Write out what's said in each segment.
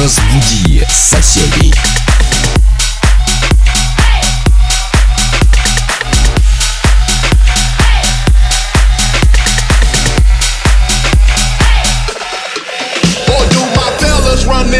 Разбуди соседей.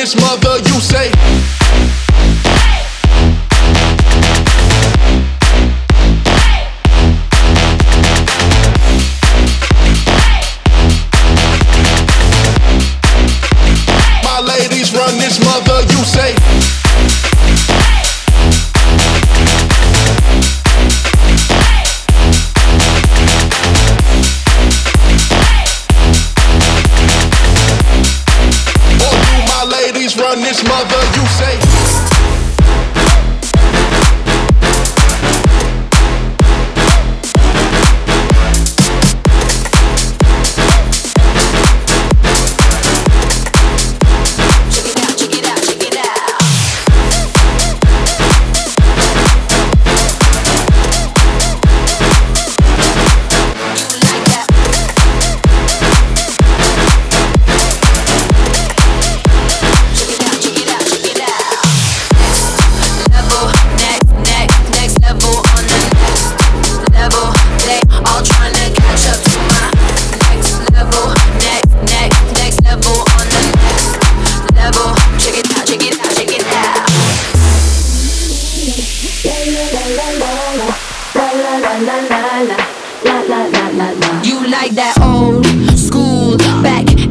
this mother, you say? My ladies run this mother, this mother,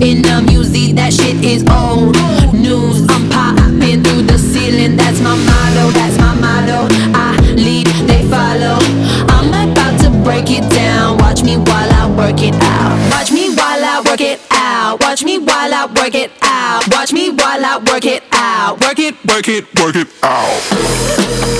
in the music? That shit is old news. I'm popping through the ceiling. That's my motto. That's my motto. I lead, they follow. I'm about to break it down. Watch me while I work it out. Watch me while I work it out. Watch me while I work it out. Watch me while I work it out. Work it, Work it, work it out.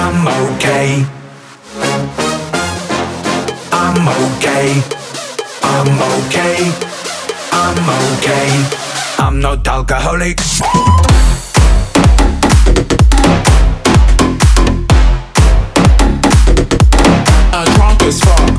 I'm okay. I'm okay. I'm okay. I'm okay. I'm not alcoholic. I'm drunk as fuck.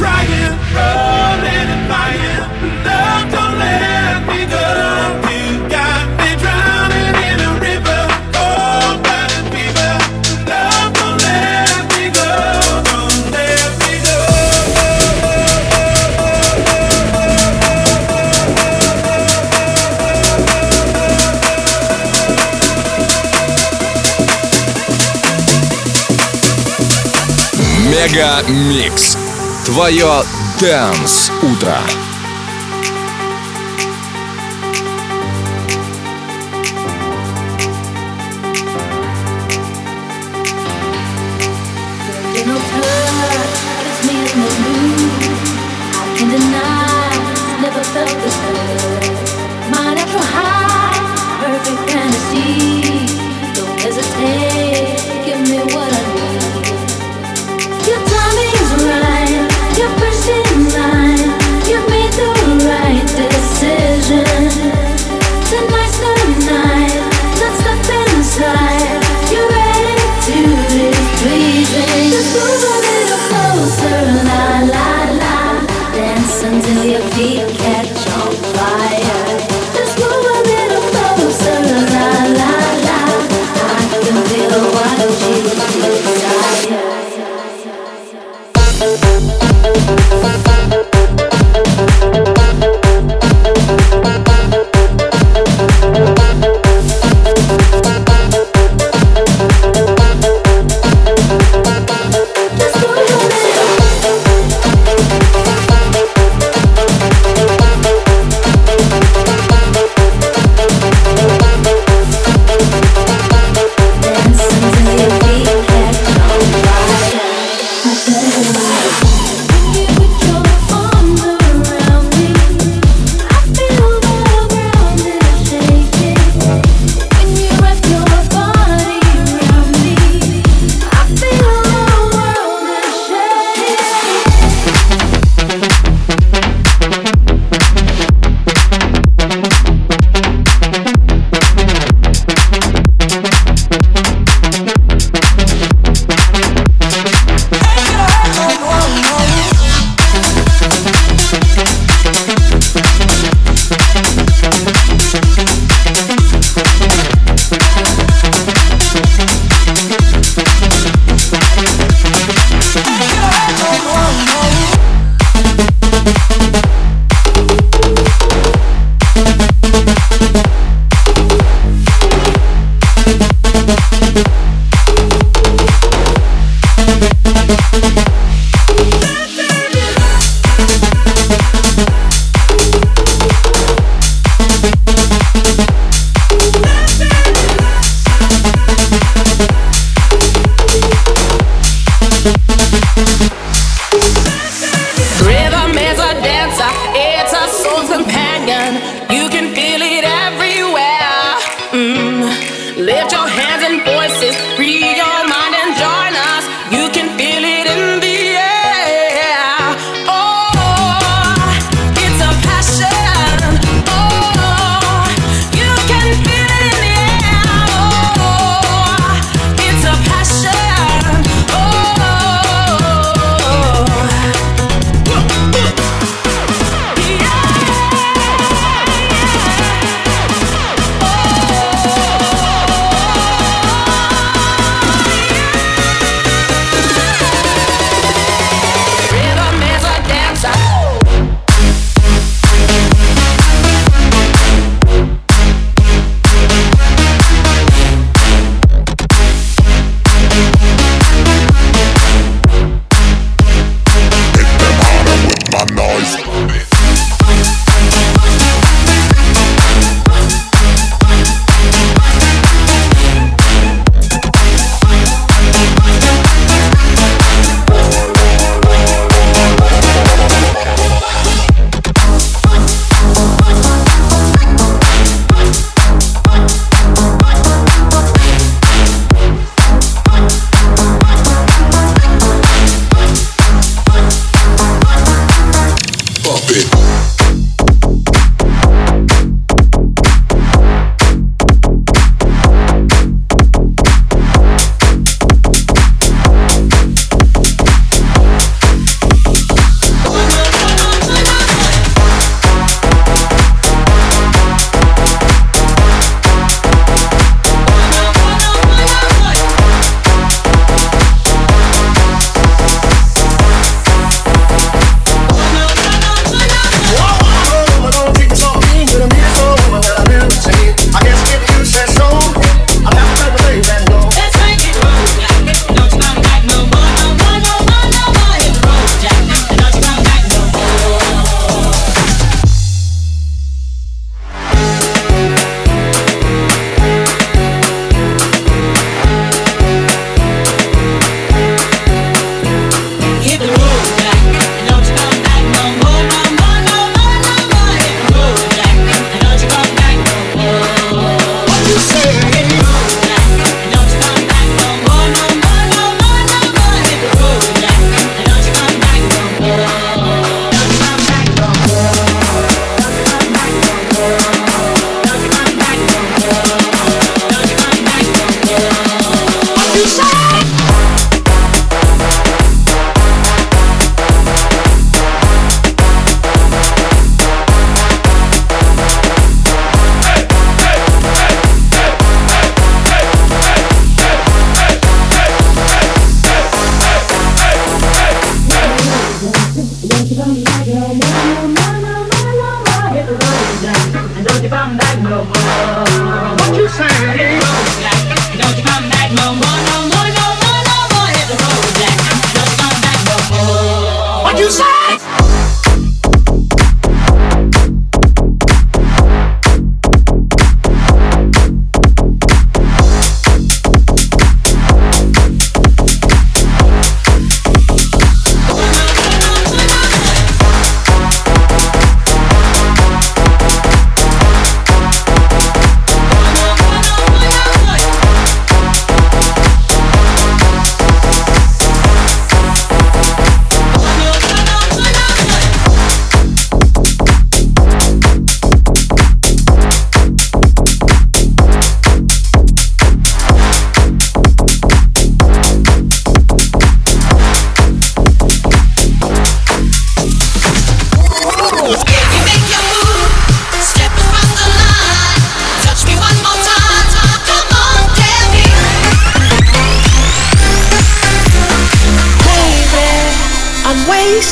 crying, rolling in river, Мега Микс. Твое Дэнс Утро.